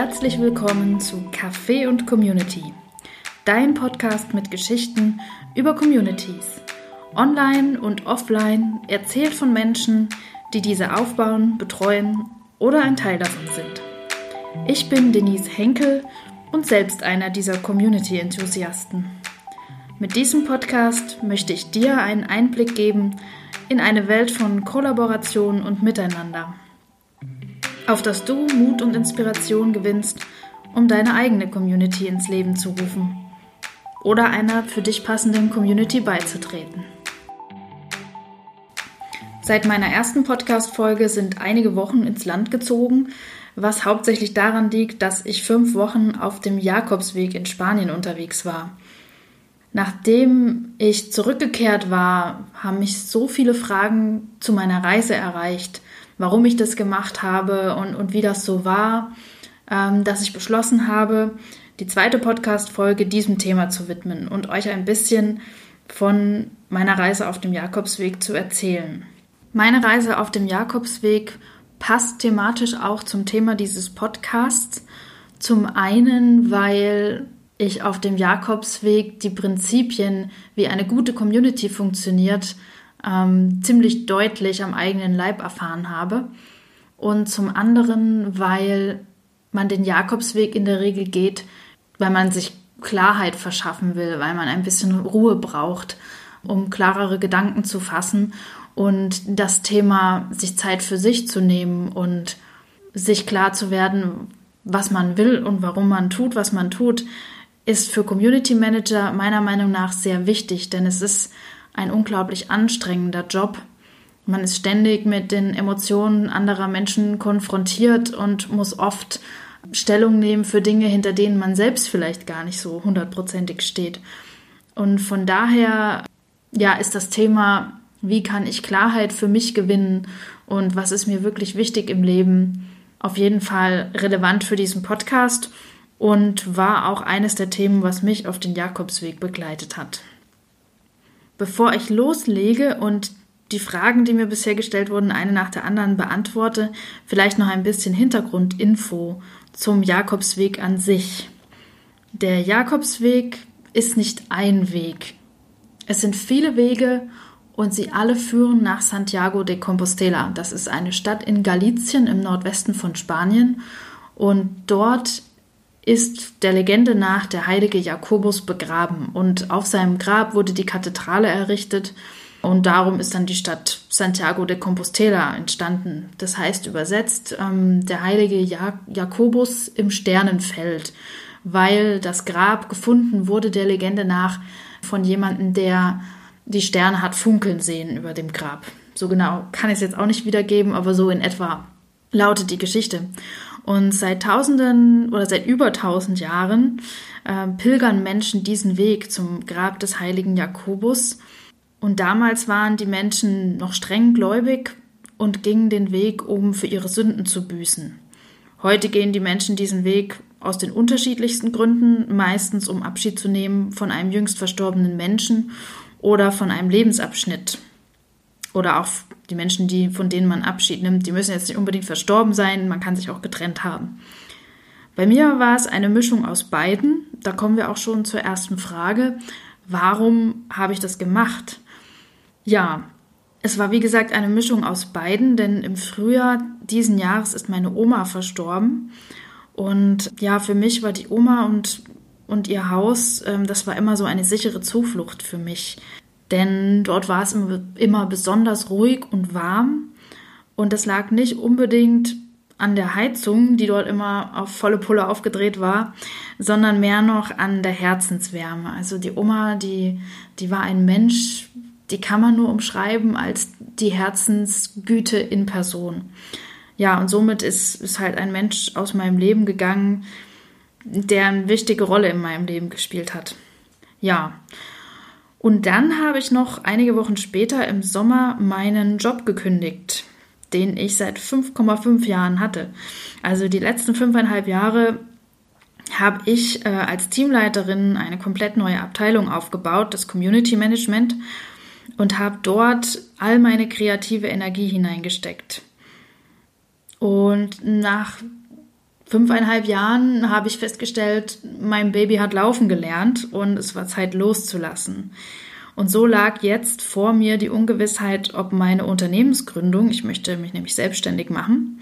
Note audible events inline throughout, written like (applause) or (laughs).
Herzlich willkommen zu Café und Community, dein Podcast mit Geschichten über Communities. Online und offline erzählt von Menschen, die diese aufbauen, betreuen oder ein Teil davon sind. Ich bin Denise Henkel und selbst einer dieser Community-Enthusiasten. Mit diesem Podcast möchte ich dir einen Einblick geben in eine Welt von Kollaboration und Miteinander auf das du Mut und Inspiration gewinnst, um deine eigene Community ins Leben zu rufen oder einer für dich passenden Community beizutreten. Seit meiner ersten Podcast-Folge sind einige Wochen ins Land gezogen, was hauptsächlich daran liegt, dass ich fünf Wochen auf dem Jakobsweg in Spanien unterwegs war. Nachdem ich zurückgekehrt war, haben mich so viele Fragen zu meiner Reise erreicht, warum ich das gemacht habe und, und wie das so war, ähm, dass ich beschlossen habe, die zweite Podcast-Folge diesem Thema zu widmen und euch ein bisschen von meiner Reise auf dem Jakobsweg zu erzählen. Meine Reise auf dem Jakobsweg passt thematisch auch zum Thema dieses Podcasts. Zum einen, weil ich auf dem Jakobsweg die Prinzipien, wie eine gute Community funktioniert, ähm, ziemlich deutlich am eigenen Leib erfahren habe. Und zum anderen, weil man den Jakobsweg in der Regel geht, weil man sich Klarheit verschaffen will, weil man ein bisschen Ruhe braucht, um klarere Gedanken zu fassen und das Thema, sich Zeit für sich zu nehmen und sich klar zu werden, was man will und warum man tut, was man tut, ist für Community Manager meiner Meinung nach sehr wichtig, denn es ist ein unglaublich anstrengender Job. Man ist ständig mit den Emotionen anderer Menschen konfrontiert und muss oft Stellung nehmen für Dinge, hinter denen man selbst vielleicht gar nicht so hundertprozentig steht. Und von daher, ja, ist das Thema, wie kann ich Klarheit für mich gewinnen und was ist mir wirklich wichtig im Leben, auf jeden Fall relevant für diesen Podcast und war auch eines der Themen, was mich auf den Jakobsweg begleitet hat. Bevor ich loslege und die Fragen, die mir bisher gestellt wurden, eine nach der anderen beantworte, vielleicht noch ein bisschen Hintergrundinfo zum Jakobsweg an sich. Der Jakobsweg ist nicht ein Weg. Es sind viele Wege und sie alle führen nach Santiago de Compostela. Das ist eine Stadt in Galicien im Nordwesten von Spanien und dort ist der Legende nach der heilige Jakobus begraben und auf seinem Grab wurde die Kathedrale errichtet und darum ist dann die Stadt Santiago de Compostela entstanden. Das heißt übersetzt ähm, der heilige ja Jakobus im Sternenfeld, weil das Grab gefunden wurde der Legende nach von jemandem, der die Sterne hat funkeln sehen über dem Grab. So genau kann ich es jetzt auch nicht wiedergeben, aber so in etwa lautet die Geschichte. Und seit Tausenden oder seit über tausend Jahren äh, pilgern Menschen diesen Weg zum Grab des heiligen Jakobus. Und damals waren die Menschen noch streng gläubig und gingen den Weg, um für ihre Sünden zu büßen. Heute gehen die Menschen diesen Weg aus den unterschiedlichsten Gründen, meistens um Abschied zu nehmen von einem jüngst verstorbenen Menschen oder von einem Lebensabschnitt oder auch die Menschen, die, von denen man Abschied nimmt, die müssen jetzt nicht unbedingt verstorben sein, man kann sich auch getrennt haben. Bei mir war es eine Mischung aus beiden. Da kommen wir auch schon zur ersten Frage. Warum habe ich das gemacht? Ja, es war wie gesagt eine Mischung aus beiden, denn im Frühjahr diesen Jahres ist meine Oma verstorben. Und ja, für mich war die Oma und, und ihr Haus, ähm, das war immer so eine sichere Zuflucht für mich denn dort war es immer besonders ruhig und warm und das lag nicht unbedingt an der Heizung, die dort immer auf volle Pulle aufgedreht war, sondern mehr noch an der Herzenswärme. Also die Oma, die, die war ein Mensch, die kann man nur umschreiben als die Herzensgüte in Person. Ja, und somit ist, ist halt ein Mensch aus meinem Leben gegangen, der eine wichtige Rolle in meinem Leben gespielt hat. Ja, und dann habe ich noch einige Wochen später im Sommer meinen Job gekündigt, den ich seit 5,5 Jahren hatte. Also die letzten fünfeinhalb Jahre habe ich äh, als Teamleiterin eine komplett neue Abteilung aufgebaut, das Community Management, und habe dort all meine kreative Energie hineingesteckt. Und nach fünfeinhalb Jahren habe ich festgestellt, mein Baby hat laufen gelernt und es war Zeit loszulassen. Und so lag jetzt vor mir die Ungewissheit, ob meine Unternehmensgründung, ich möchte mich nämlich selbstständig machen,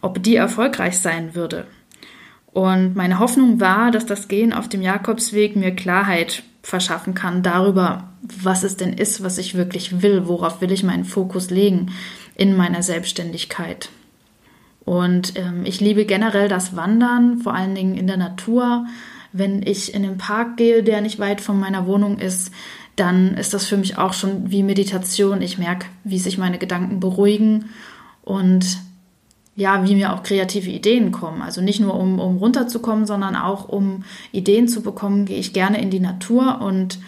ob die erfolgreich sein würde. Und meine Hoffnung war, dass das Gehen auf dem Jakobsweg mir Klarheit verschaffen kann darüber, was es denn ist, was ich wirklich will, worauf will ich meinen Fokus legen in meiner Selbstständigkeit. Und ähm, ich liebe generell das Wandern, vor allen Dingen in der Natur. Wenn ich in den Park gehe, der nicht weit von meiner Wohnung ist, dann ist das für mich auch schon wie Meditation. Ich merke, wie sich meine Gedanken beruhigen und ja, wie mir auch kreative Ideen kommen. Also nicht nur um, um runterzukommen, sondern auch um Ideen zu bekommen, gehe ich gerne in die Natur und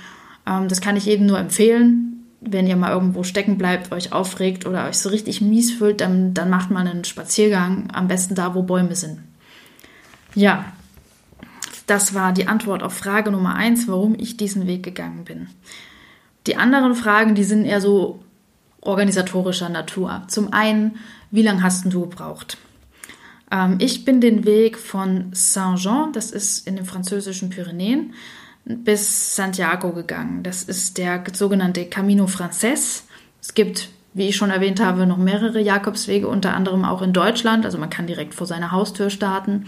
ähm, das kann ich jedem nur empfehlen wenn ihr mal irgendwo stecken bleibt, euch aufregt oder euch so richtig mies fühlt, dann, dann macht man einen Spaziergang, am besten da, wo Bäume sind. Ja, das war die Antwort auf Frage Nummer eins, warum ich diesen Weg gegangen bin. Die anderen Fragen, die sind eher so organisatorischer Natur. Zum einen, wie lange hast du gebraucht? Ähm, ich bin den Weg von Saint-Jean, das ist in den französischen Pyrenäen, bis Santiago gegangen. Das ist der sogenannte Camino Frances. Es gibt, wie ich schon erwähnt habe, noch mehrere Jakobswege, unter anderem auch in Deutschland. Also man kann direkt vor seiner Haustür starten.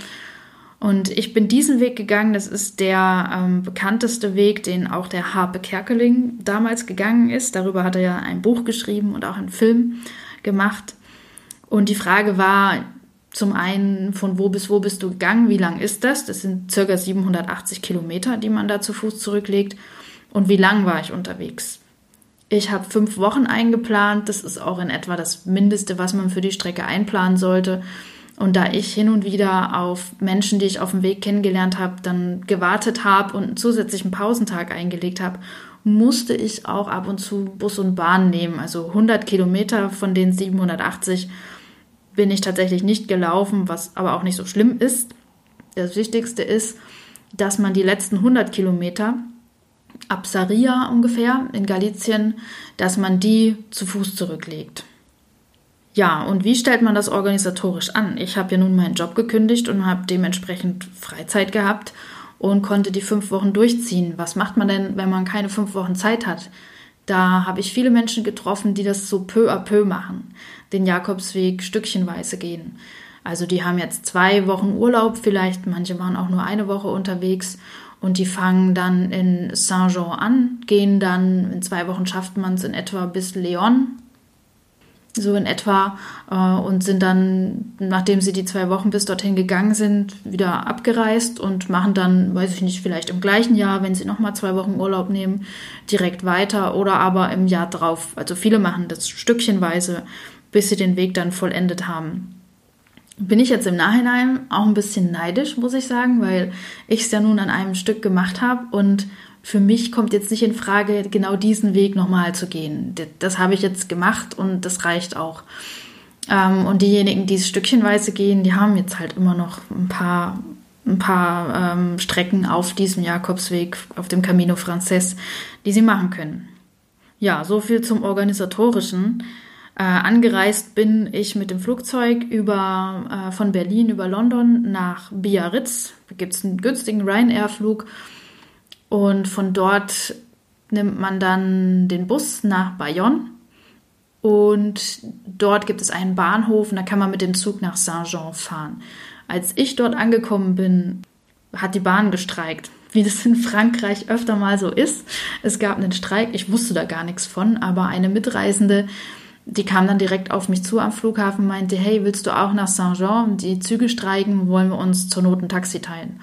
Und ich bin diesen Weg gegangen. Das ist der ähm, bekannteste Weg, den auch der Harpe Kerkeling damals gegangen ist. Darüber hat er ja ein Buch geschrieben und auch einen Film gemacht. Und die Frage war, zum einen, von wo bis wo bist du gegangen, wie lang ist das? Das sind circa 780 Kilometer, die man da zu Fuß zurücklegt. Und wie lang war ich unterwegs? Ich habe fünf Wochen eingeplant. Das ist auch in etwa das Mindeste, was man für die Strecke einplanen sollte. Und da ich hin und wieder auf Menschen, die ich auf dem Weg kennengelernt habe, dann gewartet habe und einen zusätzlichen Pausentag eingelegt habe, musste ich auch ab und zu Bus und Bahn nehmen. Also 100 Kilometer von den 780 bin ich tatsächlich nicht gelaufen, was aber auch nicht so schlimm ist. Das Wichtigste ist, dass man die letzten 100 Kilometer ab Saria ungefähr in Galizien, dass man die zu Fuß zurücklegt. Ja, und wie stellt man das organisatorisch an? Ich habe ja nun meinen Job gekündigt und habe dementsprechend Freizeit gehabt und konnte die fünf Wochen durchziehen. Was macht man denn, wenn man keine fünf Wochen Zeit hat? Da habe ich viele Menschen getroffen, die das so peu à peu machen, den Jakobsweg stückchenweise gehen. Also die haben jetzt zwei Wochen Urlaub, vielleicht manche waren auch nur eine Woche unterwegs und die fangen dann in Saint-Jean an, gehen dann, in zwei Wochen schafft man es in etwa bis Leon, so in etwa, äh, und sind dann, nachdem sie die zwei Wochen bis dorthin gegangen sind, wieder abgereist und machen dann, weiß ich nicht, vielleicht im gleichen Jahr, wenn sie nochmal zwei Wochen Urlaub nehmen, direkt weiter oder aber im Jahr drauf. Also viele machen das stückchenweise, bis sie den Weg dann vollendet haben. Bin ich jetzt im Nachhinein auch ein bisschen neidisch, muss ich sagen, weil ich es ja nun an einem Stück gemacht habe und für mich kommt jetzt nicht in Frage, genau diesen Weg nochmal zu gehen. Das, habe ich jetzt gemacht und das reicht auch. Ähm, und diejenigen, die es stückchenweise gehen, die haben jetzt halt immer noch ein paar, ein paar ähm, Strecken auf diesem Jakobsweg, auf dem Camino Frances, die sie machen können. Ja, so viel zum Organisatorischen. Äh, angereist bin ich mit dem Flugzeug über, äh, von Berlin über London nach Biarritz. Da gibt es einen günstigen Ryanair-Flug und von dort nimmt man dann den Bus nach Bayonne. Und dort gibt es einen Bahnhof und da kann man mit dem Zug nach Saint-Jean fahren. Als ich dort angekommen bin, hat die Bahn gestreikt, wie das in Frankreich öfter mal so ist. Es gab einen Streik, ich wusste da gar nichts von, aber eine Mitreisende, die kam dann direkt auf mich zu am Flughafen, meinte, hey, willst du auch nach Saint-Jean? Die Züge streiken, wollen wir uns zur Not ein Taxi teilen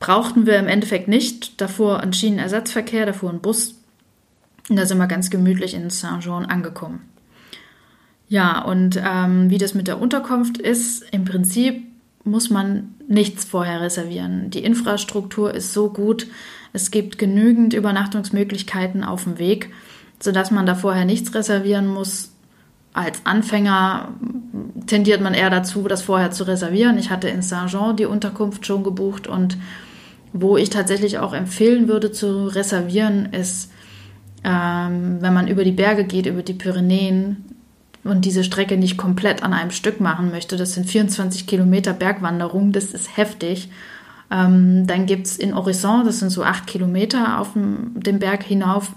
brauchten wir im Endeffekt nicht. Davor ein Schienenersatzverkehr, davor ein Bus. Und da sind wir ganz gemütlich in Saint-Jean angekommen. Ja, und ähm, wie das mit der Unterkunft ist, im Prinzip muss man nichts vorher reservieren. Die Infrastruktur ist so gut, es gibt genügend Übernachtungsmöglichkeiten auf dem Weg, sodass man da vorher nichts reservieren muss. Als Anfänger tendiert man eher dazu, das vorher zu reservieren. Ich hatte in Saint-Jean die Unterkunft schon gebucht und wo ich tatsächlich auch empfehlen würde zu reservieren, ist, ähm, wenn man über die Berge geht, über die Pyrenäen, und diese Strecke nicht komplett an einem Stück machen möchte, das sind 24 Kilometer Bergwanderung, das ist heftig. Ähm, dann gibt es in Horizon, das sind so acht Kilometer auf dem, dem Berg hinauf,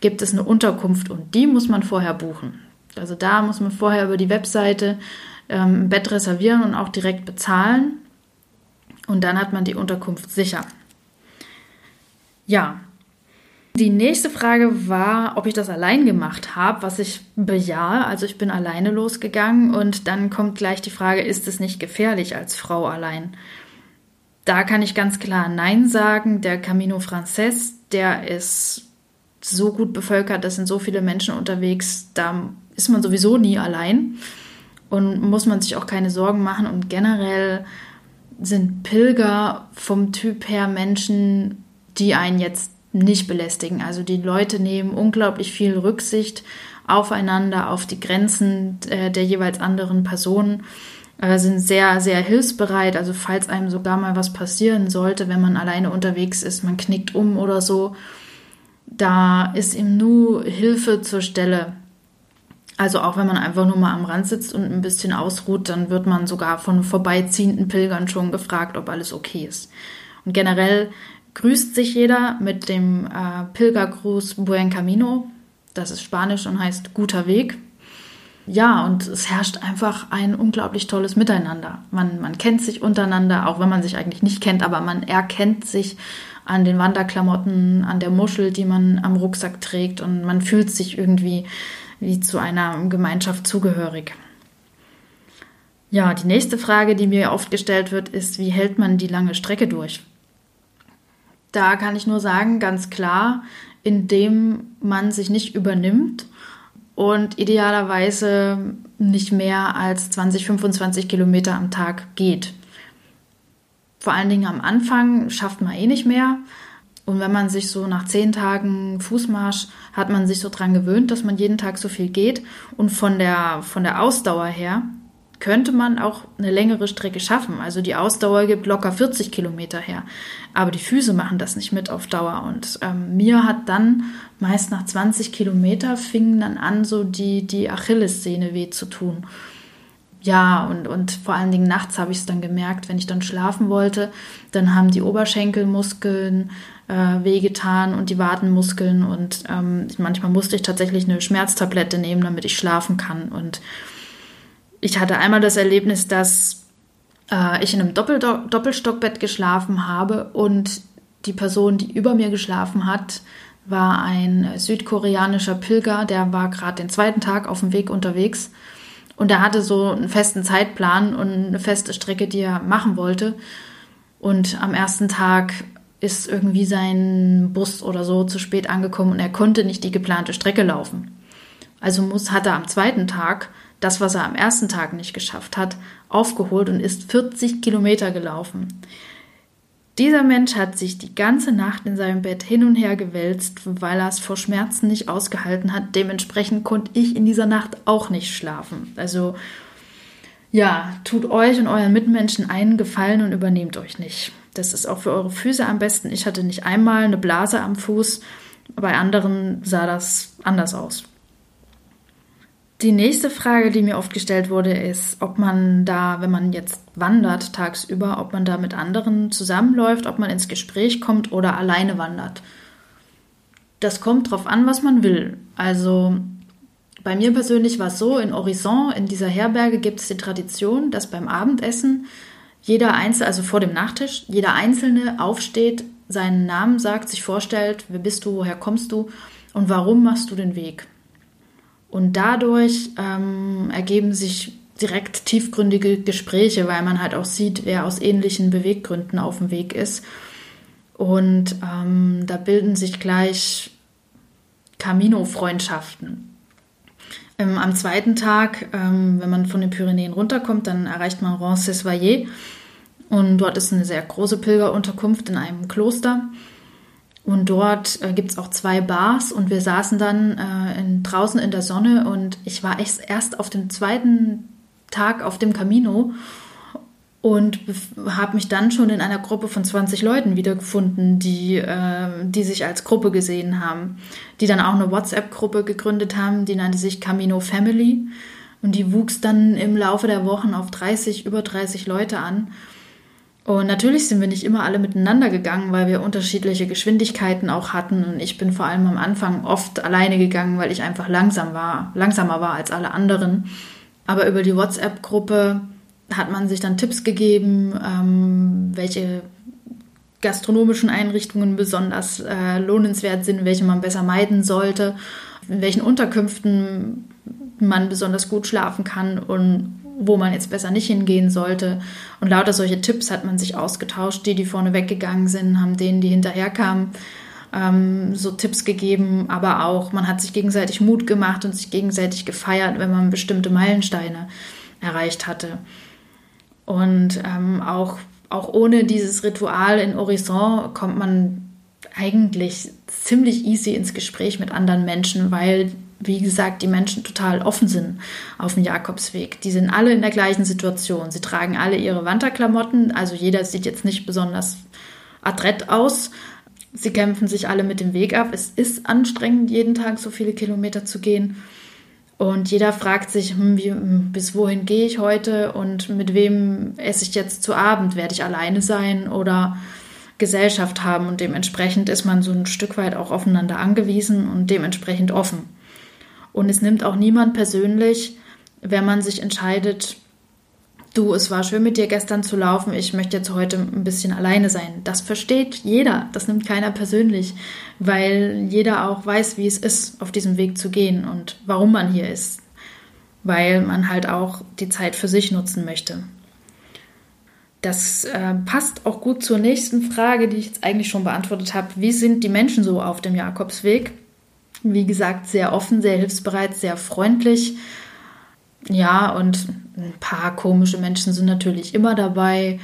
gibt es eine Unterkunft und die muss man vorher buchen. Also da muss man vorher über die Webseite ähm, ein Bett reservieren und auch direkt bezahlen. Und dann hat man die Unterkunft sicher. Ja. Die nächste Frage war, ob ich das allein gemacht habe, was ich bejahe. Also ich bin alleine losgegangen und dann kommt gleich die Frage, ist es nicht gefährlich als Frau allein? Da kann ich ganz klar Nein sagen. Der Camino Frances, der ist so gut bevölkert, da sind so viele Menschen unterwegs, da ist man sowieso nie allein und muss man sich auch keine Sorgen machen. Und generell sind Pilger vom Typ her Menschen, die einen jetzt nicht belästigen. Also die Leute nehmen unglaublich viel Rücksicht aufeinander, auf die Grenzen äh, der jeweils anderen Personen, äh, sind sehr, sehr hilfsbereit. Also falls einem sogar mal was passieren sollte, wenn man alleine unterwegs ist, man knickt um oder so, da ist ihm nur Hilfe zur Stelle. Also auch wenn man einfach nur mal am Rand sitzt und ein bisschen ausruht, dann wird man sogar von vorbeiziehenden Pilgern schon gefragt, ob alles okay ist. Und generell grüßt sich jeder mit dem äh, Pilgergruß Buen Camino. Das ist Spanisch und heißt guter Weg. Ja, und es herrscht einfach ein unglaublich tolles Miteinander. Man, man kennt sich untereinander, auch wenn man sich eigentlich nicht kennt, aber man erkennt sich an den Wanderklamotten, an der Muschel, die man am Rucksack trägt und man fühlt sich irgendwie wie zu einer Gemeinschaft zugehörig. Ja, die nächste Frage, die mir oft gestellt wird, ist, wie hält man die lange Strecke durch? Da kann ich nur sagen, ganz klar, indem man sich nicht übernimmt und idealerweise nicht mehr als 20, 25 Kilometer am Tag geht. Vor allen Dingen am Anfang schafft man eh nicht mehr. Und wenn man sich so nach zehn Tagen Fußmarsch hat man sich so dran gewöhnt, dass man jeden Tag so viel geht. Und von der, von der Ausdauer her könnte man auch eine längere Strecke schaffen. Also die Ausdauer gibt locker 40 Kilometer her. Aber die Füße machen das nicht mit auf Dauer. Und ähm, mir hat dann meist nach 20 Kilometer fingen dann an, so die, die Achillessehne weh zu tun. Ja, und, und vor allen Dingen nachts habe ich es dann gemerkt, wenn ich dann schlafen wollte, dann haben die Oberschenkelmuskeln äh, wehgetan und die Wadenmuskeln und ähm, manchmal musste ich tatsächlich eine Schmerztablette nehmen, damit ich schlafen kann. Und ich hatte einmal das Erlebnis, dass äh, ich in einem Doppel Doppelstockbett geschlafen habe und die Person, die über mir geschlafen hat, war ein südkoreanischer Pilger, der war gerade den zweiten Tag auf dem Weg unterwegs und er hatte so einen festen Zeitplan und eine feste Strecke, die er machen wollte. Und am ersten Tag ist irgendwie sein Bus oder so zu spät angekommen und er konnte nicht die geplante Strecke laufen. Also muss, hat er am zweiten Tag das, was er am ersten Tag nicht geschafft hat, aufgeholt und ist 40 Kilometer gelaufen. Dieser Mensch hat sich die ganze Nacht in seinem Bett hin und her gewälzt, weil er es vor Schmerzen nicht ausgehalten hat. Dementsprechend konnte ich in dieser Nacht auch nicht schlafen. Also ja, tut euch und euren Mitmenschen einen Gefallen und übernehmt euch nicht. Das ist auch für eure Füße am besten. Ich hatte nicht einmal eine Blase am Fuß, bei anderen sah das anders aus. Die nächste Frage, die mir oft gestellt wurde, ist, ob man da, wenn man jetzt wandert tagsüber, ob man da mit anderen zusammenläuft, ob man ins Gespräch kommt oder alleine wandert. Das kommt drauf an, was man will. Also bei mir persönlich war es so, in Horizon, in dieser Herberge gibt es die Tradition, dass beim Abendessen jeder Einzelne, also vor dem Nachtisch, jeder Einzelne aufsteht, seinen Namen sagt, sich vorstellt, wer bist du, woher kommst du und warum machst du den Weg. Und dadurch ähm, ergeben sich direkt tiefgründige Gespräche, weil man halt auch sieht, wer aus ähnlichen Beweggründen auf dem Weg ist. Und ähm, da bilden sich gleich Camino-Freundschaften. Ähm, am zweiten Tag, ähm, wenn man von den Pyrenäen runterkommt, dann erreicht man Roncesvalles. Und dort ist eine sehr große Pilgerunterkunft in einem Kloster. Und dort äh, gibt es auch zwei Bars und wir saßen dann äh, in, draußen in der Sonne und ich war echt erst auf dem zweiten Tag auf dem Camino und habe mich dann schon in einer Gruppe von 20 Leuten wiedergefunden, die, äh, die sich als Gruppe gesehen haben, die dann auch eine WhatsApp-Gruppe gegründet haben, die nannte sich Camino Family. Und die wuchs dann im Laufe der Wochen auf 30, über 30 Leute an. Und natürlich sind wir nicht immer alle miteinander gegangen, weil wir unterschiedliche Geschwindigkeiten auch hatten. Und ich bin vor allem am Anfang oft alleine gegangen, weil ich einfach langsam war, langsamer war als alle anderen. Aber über die WhatsApp-Gruppe hat man sich dann Tipps gegeben, ähm, welche gastronomischen Einrichtungen besonders äh, lohnenswert sind, welche man besser meiden sollte, in welchen Unterkünften man besonders gut schlafen kann und wo man jetzt besser nicht hingehen sollte. Und lauter solche Tipps hat man sich ausgetauscht. Die, die vorne weggegangen sind, haben denen, die hinterherkamen, ähm, so Tipps gegeben. Aber auch, man hat sich gegenseitig Mut gemacht und sich gegenseitig gefeiert, wenn man bestimmte Meilensteine erreicht hatte. Und ähm, auch, auch ohne dieses Ritual in Horizon kommt man eigentlich ziemlich easy ins Gespräch mit anderen Menschen, weil wie gesagt, die Menschen total offen sind auf dem Jakobsweg. Die sind alle in der gleichen Situation. Sie tragen alle ihre Wanderklamotten, also jeder sieht jetzt nicht besonders adrett aus. Sie kämpfen sich alle mit dem Weg ab. Es ist anstrengend, jeden Tag so viele Kilometer zu gehen. Und jeder fragt sich, hm, wie, bis wohin gehe ich heute und mit wem esse ich jetzt zu Abend? Werde ich alleine sein oder Gesellschaft haben? Und dementsprechend ist man so ein Stück weit auch aufeinander angewiesen und dementsprechend offen. Und es nimmt auch niemand persönlich, wenn man sich entscheidet, du, es war schön mit dir gestern zu laufen, ich möchte jetzt heute ein bisschen alleine sein. Das versteht jeder, das nimmt keiner persönlich, weil jeder auch weiß, wie es ist, auf diesem Weg zu gehen und warum man hier ist, weil man halt auch die Zeit für sich nutzen möchte. Das äh, passt auch gut zur nächsten Frage, die ich jetzt eigentlich schon beantwortet habe. Wie sind die Menschen so auf dem Jakobsweg? Wie gesagt, sehr offen, sehr hilfsbereit, sehr freundlich. Ja, und ein paar komische Menschen sind natürlich immer dabei.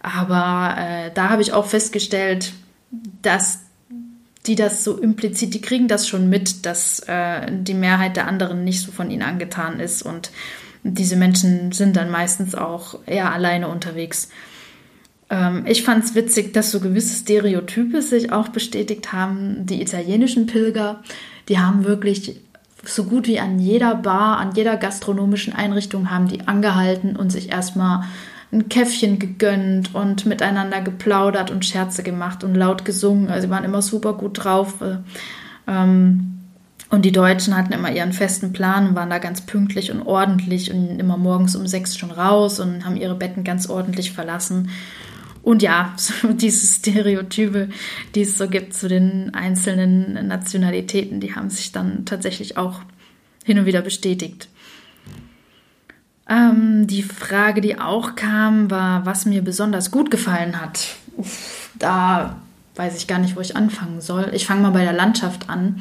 Aber äh, da habe ich auch festgestellt, dass die das so implizit, die kriegen das schon mit, dass äh, die Mehrheit der anderen nicht so von ihnen angetan ist. Und diese Menschen sind dann meistens auch eher alleine unterwegs. Ähm, ich fand es witzig, dass so gewisse Stereotype sich auch bestätigt haben. Die italienischen Pilger, die haben wirklich so gut wie an jeder Bar, an jeder gastronomischen Einrichtung haben die angehalten und sich erstmal ein Käffchen gegönnt und miteinander geplaudert und Scherze gemacht und laut gesungen. Also sie waren immer super gut drauf. Äh, ähm, und die Deutschen hatten immer ihren festen Plan und waren da ganz pünktlich und ordentlich und immer morgens um sechs schon raus und haben ihre Betten ganz ordentlich verlassen. Und ja, (laughs) so diese Stereotype, die es so gibt zu den einzelnen Nationalitäten, die haben sich dann tatsächlich auch hin und wieder bestätigt. Ähm, die Frage, die auch kam, war, was mir besonders gut gefallen hat. Uff, da weiß ich gar nicht, wo ich anfangen soll. Ich fange mal bei der Landschaft an.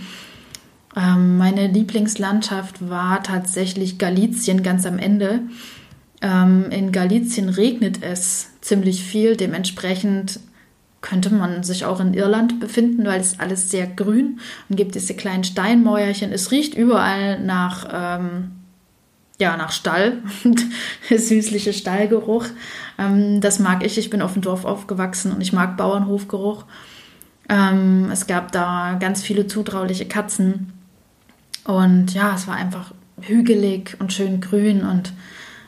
Ähm, meine Lieblingslandschaft war tatsächlich Galizien ganz am Ende. Ähm, in Galizien regnet es ziemlich viel. Dementsprechend könnte man sich auch in Irland befinden, weil es alles sehr grün und gibt diese kleinen Steinmäuerchen. Es riecht überall nach, ähm, ja, nach Stall, (laughs) süßliche Stallgeruch. Ähm, das mag ich. Ich bin auf dem Dorf aufgewachsen und ich mag Bauernhofgeruch. Ähm, es gab da ganz viele zutrauliche Katzen und ja, es war einfach hügelig und schön grün und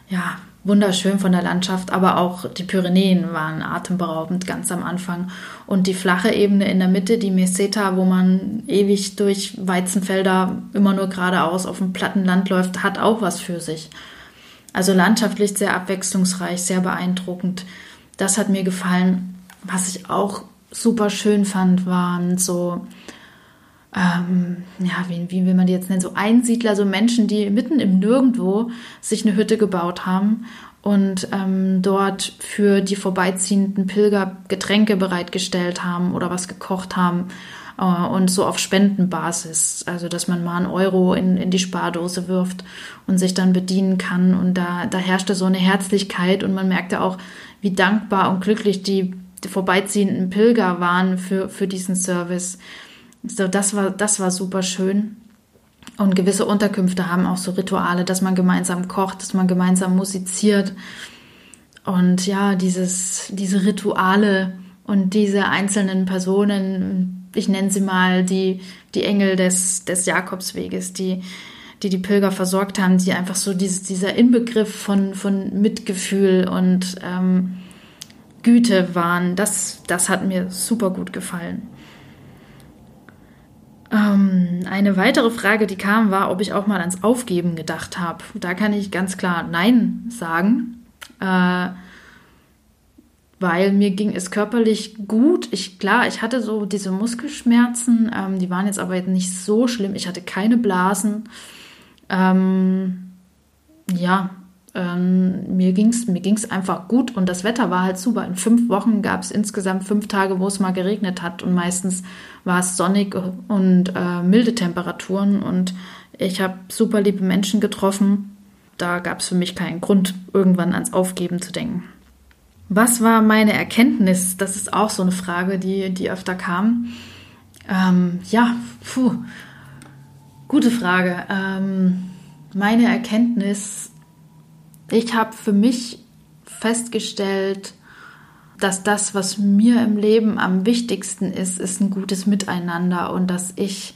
ja, wunderschön von der Landschaft, aber auch die Pyrenäen waren atemberaubend ganz am Anfang. Und die flache Ebene in der Mitte, die Meseta, wo man ewig durch Weizenfelder immer nur geradeaus auf dem platten Land läuft, hat auch was für sich. Also landschaftlich sehr abwechslungsreich, sehr beeindruckend. Das hat mir gefallen. Was ich auch super schön fand, waren so ähm, ja, wie, wie will man die jetzt nennen, so Einsiedler, so Menschen, die mitten im Nirgendwo sich eine Hütte gebaut haben und ähm, dort für die vorbeiziehenden Pilger Getränke bereitgestellt haben oder was gekocht haben äh, und so auf Spendenbasis, also dass man mal einen Euro in, in die Spardose wirft und sich dann bedienen kann. Und da, da herrschte so eine Herzlichkeit und man merkte auch, wie dankbar und glücklich die, die vorbeiziehenden Pilger waren für, für diesen Service. So, das war, das war super schön. Und gewisse Unterkünfte haben auch so Rituale, dass man gemeinsam kocht, dass man gemeinsam musiziert. Und ja, dieses, diese Rituale und diese einzelnen Personen, ich nenne sie mal die, die Engel des, des Jakobsweges, die, die die Pilger versorgt haben, die einfach so dieses, dieser Inbegriff von, von Mitgefühl und ähm, Güte waren. Das, das hat mir super gut gefallen. Ähm, eine weitere Frage, die kam, war, ob ich auch mal ans Aufgeben gedacht habe. Da kann ich ganz klar Nein sagen. Äh, weil mir ging es körperlich gut. Ich klar, ich hatte so diese Muskelschmerzen, ähm, die waren jetzt aber nicht so schlimm. Ich hatte keine Blasen. Ähm, ja, ähm, mir ging es mir ging's einfach gut und das Wetter war halt super. In fünf Wochen gab es insgesamt fünf Tage, wo es mal geregnet hat und meistens war es sonnig und äh, milde Temperaturen und ich habe super liebe Menschen getroffen. Da gab es für mich keinen Grund, irgendwann ans Aufgeben zu denken. Was war meine Erkenntnis? Das ist auch so eine Frage, die, die öfter kam. Ähm, ja, puh, gute Frage. Ähm, meine Erkenntnis, ich habe für mich festgestellt, dass das, was mir im Leben am wichtigsten ist, ist ein gutes Miteinander und dass ich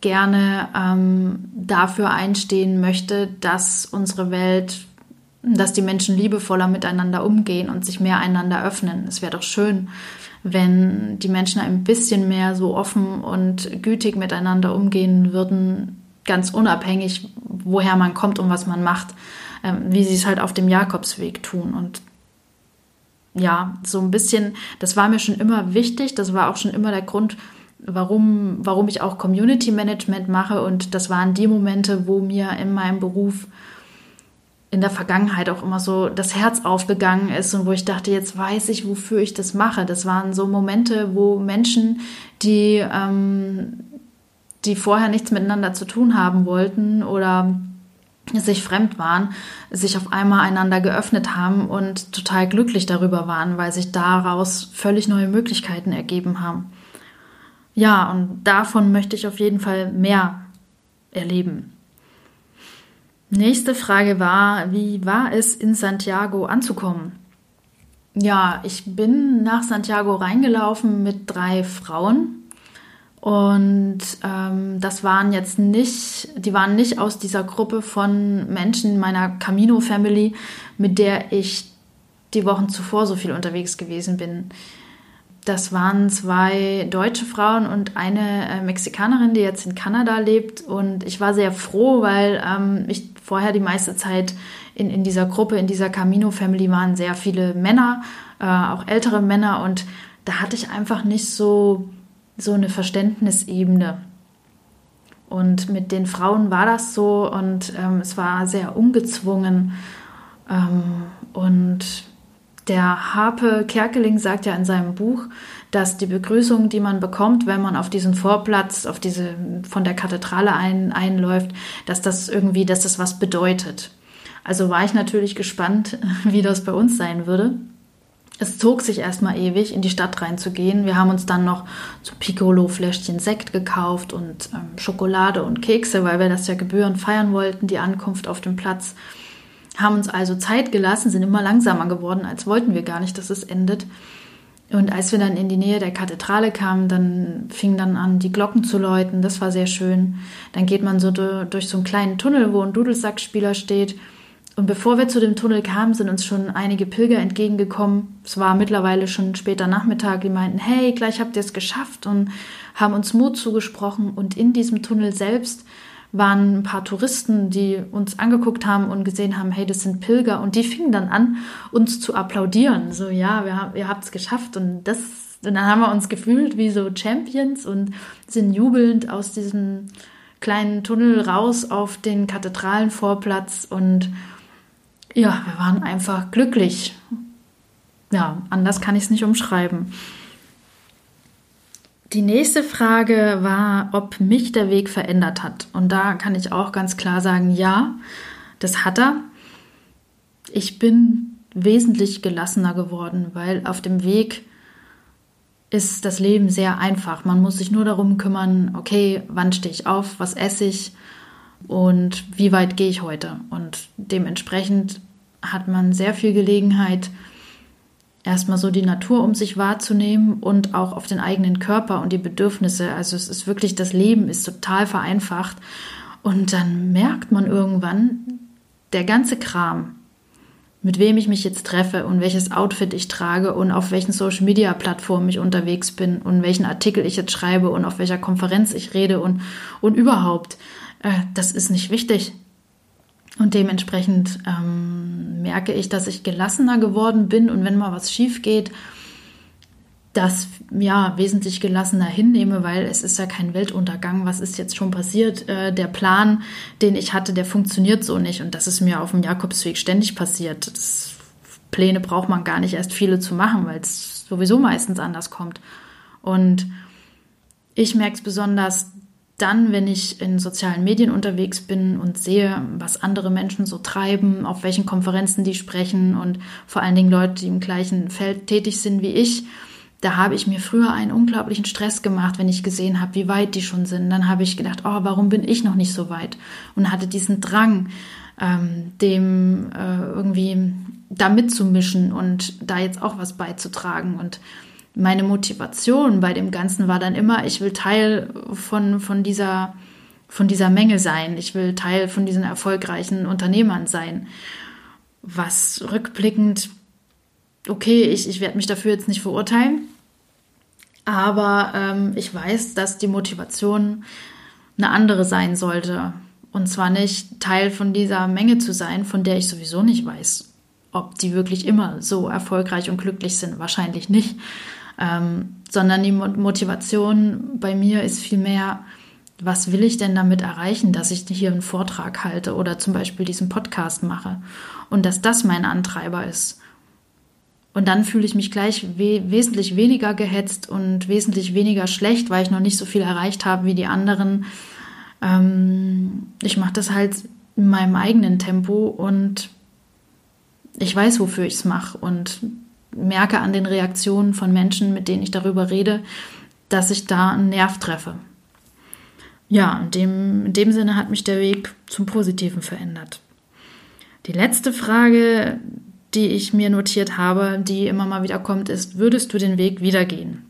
gerne ähm, dafür einstehen möchte, dass unsere Welt dass die Menschen liebevoller miteinander umgehen und sich mehr einander öffnen. Es wäre doch schön, wenn die Menschen ein bisschen mehr so offen und gütig miteinander umgehen würden, ganz unabhängig, woher man kommt und was man macht, wie sie es halt auf dem Jakobsweg tun. Und ja, so ein bisschen, das war mir schon immer wichtig, das war auch schon immer der Grund, warum, warum ich auch Community Management mache. Und das waren die Momente, wo mir in meinem Beruf in der Vergangenheit auch immer so das Herz aufgegangen ist und wo ich dachte, jetzt weiß ich, wofür ich das mache. Das waren so Momente, wo Menschen, die, ähm, die vorher nichts miteinander zu tun haben wollten oder sich fremd waren, sich auf einmal einander geöffnet haben und total glücklich darüber waren, weil sich daraus völlig neue Möglichkeiten ergeben haben. Ja, und davon möchte ich auf jeden Fall mehr erleben. Nächste Frage war, wie war es in Santiago anzukommen? Ja, ich bin nach Santiago reingelaufen mit drei Frauen und ähm, das waren jetzt nicht, die waren nicht aus dieser Gruppe von Menschen meiner Camino Family, mit der ich die Wochen zuvor so viel unterwegs gewesen bin. Das waren zwei deutsche Frauen und eine äh, Mexikanerin, die jetzt in Kanada lebt. Und ich war sehr froh, weil ähm, ich vorher die meiste Zeit in, in dieser Gruppe, in dieser Camino Family waren sehr viele Männer, äh, auch ältere Männer. Und da hatte ich einfach nicht so, so eine Verständnisebene. Und mit den Frauen war das so und ähm, es war sehr ungezwungen. Ähm, und der Harpe Kerkeling sagt ja in seinem Buch, dass die Begrüßung, die man bekommt, wenn man auf diesen Vorplatz, auf diese von der Kathedrale ein, einläuft, dass das irgendwie, dass das was bedeutet. Also war ich natürlich gespannt, (laughs) wie das bei uns sein würde. Es zog sich erstmal ewig, in die Stadt reinzugehen. Wir haben uns dann noch so Piccolo-Fläschchen Sekt gekauft und ähm, Schokolade und Kekse, weil wir das ja gebührend feiern wollten, die Ankunft auf dem Platz haben uns also Zeit gelassen, sind immer langsamer geworden, als wollten wir gar nicht, dass es endet. Und als wir dann in die Nähe der Kathedrale kamen, dann fing dann an, die Glocken zu läuten. Das war sehr schön. Dann geht man so durch so einen kleinen Tunnel, wo ein Dudelsackspieler steht. Und bevor wir zu dem Tunnel kamen, sind uns schon einige Pilger entgegengekommen. Es war mittlerweile schon später Nachmittag. Die meinten, hey, gleich habt ihr es geschafft und haben uns Mut zugesprochen. Und in diesem Tunnel selbst waren ein paar Touristen, die uns angeguckt haben und gesehen haben, hey, das sind Pilger. Und die fingen dann an, uns zu applaudieren. So, ja, wir ihr habt es geschafft. Und das, und dann haben wir uns gefühlt wie so Champions und sind jubelnd aus diesem kleinen Tunnel raus auf den Kathedralenvorplatz. Und ja, wir waren einfach glücklich. Ja, anders kann ich es nicht umschreiben. Die nächste Frage war, ob mich der Weg verändert hat. Und da kann ich auch ganz klar sagen, ja, das hat er. Ich bin wesentlich gelassener geworden, weil auf dem Weg ist das Leben sehr einfach. Man muss sich nur darum kümmern, okay, wann stehe ich auf, was esse ich und wie weit gehe ich heute. Und dementsprechend hat man sehr viel Gelegenheit, erstmal so die Natur um sich wahrzunehmen und auch auf den eigenen Körper und die Bedürfnisse. Also es ist wirklich, das Leben ist total vereinfacht. Und dann merkt man irgendwann, der ganze Kram, mit wem ich mich jetzt treffe und welches Outfit ich trage und auf welchen Social Media Plattformen ich unterwegs bin und welchen Artikel ich jetzt schreibe und auf welcher Konferenz ich rede und, und überhaupt, äh, das ist nicht wichtig. Und dementsprechend ähm, merke ich, dass ich gelassener geworden bin und wenn mal was schief geht, das ja wesentlich gelassener hinnehme, weil es ist ja kein Weltuntergang. Was ist jetzt schon passiert? Äh, der Plan, den ich hatte, der funktioniert so nicht und das ist mir auf dem Jakobsweg ständig passiert. Das, Pläne braucht man gar nicht erst viele zu machen, weil es sowieso meistens anders kommt. Und ich merke es besonders dann, wenn ich in sozialen Medien unterwegs bin und sehe, was andere Menschen so treiben, auf welchen Konferenzen die sprechen und vor allen Dingen Leute, die im gleichen Feld tätig sind wie ich, da habe ich mir früher einen unglaublichen Stress gemacht, wenn ich gesehen habe, wie weit die schon sind. Dann habe ich gedacht, oh, warum bin ich noch nicht so weit? Und hatte diesen Drang, ähm, dem äh, irgendwie da mitzumischen und da jetzt auch was beizutragen. Und meine Motivation bei dem Ganzen war dann immer, ich will Teil von, von dieser von dieser Menge sein. Ich will Teil von diesen erfolgreichen Unternehmern sein. Was rückblickend, okay, ich, ich werde mich dafür jetzt nicht verurteilen, aber ähm, ich weiß, dass die Motivation eine andere sein sollte. Und zwar nicht Teil von dieser Menge zu sein, von der ich sowieso nicht weiß, ob die wirklich immer so erfolgreich und glücklich sind. Wahrscheinlich nicht. Ähm, sondern die Motivation bei mir ist vielmehr, was will ich denn damit erreichen, dass ich hier einen Vortrag halte oder zum Beispiel diesen Podcast mache und dass das mein Antreiber ist. Und dann fühle ich mich gleich we wesentlich weniger gehetzt und wesentlich weniger schlecht, weil ich noch nicht so viel erreicht habe wie die anderen. Ähm, ich mache das halt in meinem eigenen Tempo und ich weiß, wofür ich es mache und merke an den Reaktionen von Menschen, mit denen ich darüber rede, dass ich da einen Nerv treffe. Ja, in dem, in dem Sinne hat mich der Weg zum Positiven verändert. Die letzte Frage, die ich mir notiert habe, die immer mal wieder kommt, ist, würdest du den Weg wieder gehen?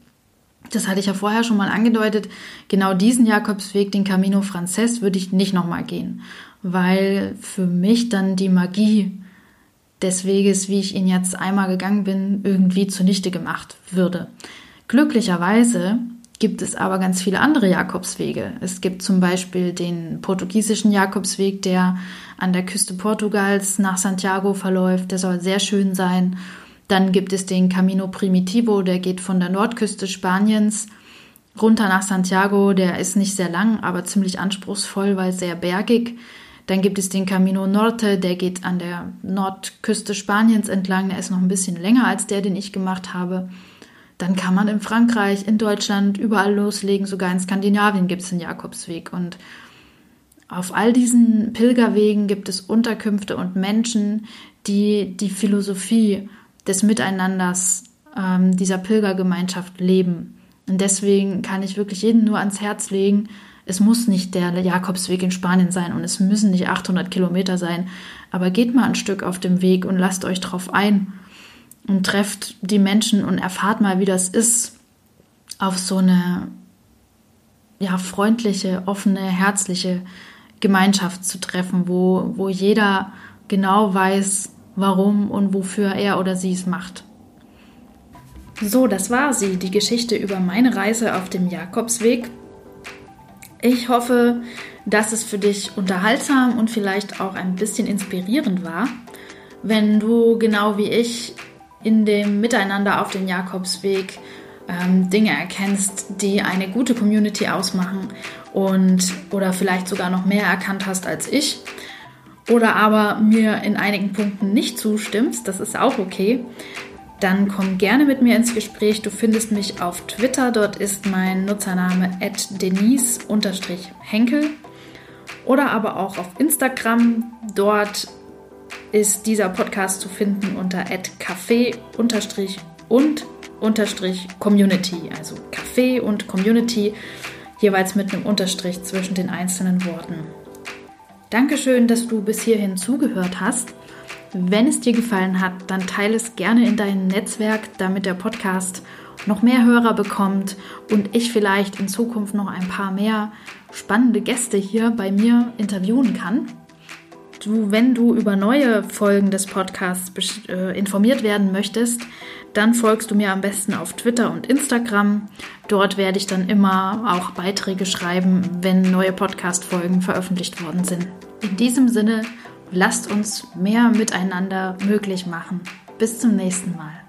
Das hatte ich ja vorher schon mal angedeutet. Genau diesen Jakobsweg, den Camino Frances, würde ich nicht nochmal gehen, weil für mich dann die Magie des Weges, wie ich ihn jetzt einmal gegangen bin, irgendwie zunichte gemacht würde. Glücklicherweise gibt es aber ganz viele andere Jakobswege. Es gibt zum Beispiel den portugiesischen Jakobsweg, der an der Küste Portugals nach Santiago verläuft. Der soll sehr schön sein. Dann gibt es den Camino Primitivo, der geht von der Nordküste Spaniens runter nach Santiago. Der ist nicht sehr lang, aber ziemlich anspruchsvoll, weil sehr bergig. Dann gibt es den Camino Norte, der geht an der Nordküste Spaniens entlang. Der ist noch ein bisschen länger als der, den ich gemacht habe. Dann kann man in Frankreich, in Deutschland überall loslegen. Sogar in Skandinavien gibt es den Jakobsweg. Und auf all diesen Pilgerwegen gibt es Unterkünfte und Menschen, die die Philosophie des Miteinanders ähm, dieser Pilgergemeinschaft leben. Und deswegen kann ich wirklich jedem nur ans Herz legen, es muss nicht der Jakobsweg in Spanien sein und es müssen nicht 800 Kilometer sein, aber geht mal ein Stück auf dem Weg und lasst euch drauf ein und trefft die Menschen und erfahrt mal, wie das ist, auf so eine ja, freundliche, offene, herzliche Gemeinschaft zu treffen, wo, wo jeder genau weiß, warum und wofür er oder sie es macht. So, das war sie, die Geschichte über meine Reise auf dem Jakobsweg. Ich hoffe, dass es für dich unterhaltsam und vielleicht auch ein bisschen inspirierend war. Wenn du genau wie ich in dem Miteinander auf dem Jakobsweg ähm, Dinge erkennst, die eine gute Community ausmachen und oder vielleicht sogar noch mehr erkannt hast als ich oder aber mir in einigen Punkten nicht zustimmst, das ist auch okay, dann komm gerne mit mir ins Gespräch. Du findest mich auf Twitter, dort ist mein Nutzername denise-henkel oder aber auch auf Instagram, dort ist dieser Podcast zu finden unter café und Community, also Café und Community, jeweils mit einem Unterstrich zwischen den einzelnen Worten. Dankeschön, dass du bis hierhin zugehört hast. Wenn es dir gefallen hat, dann teile es gerne in deinem Netzwerk, damit der Podcast noch mehr Hörer bekommt und ich vielleicht in Zukunft noch ein paar mehr spannende Gäste hier bei mir interviewen kann. Du, wenn du über neue Folgen des Podcasts äh, informiert werden möchtest, dann folgst du mir am besten auf Twitter und Instagram. Dort werde ich dann immer auch Beiträge schreiben, wenn neue Podcast-Folgen veröffentlicht worden sind. In diesem Sinne, lasst uns mehr miteinander möglich machen. Bis zum nächsten Mal.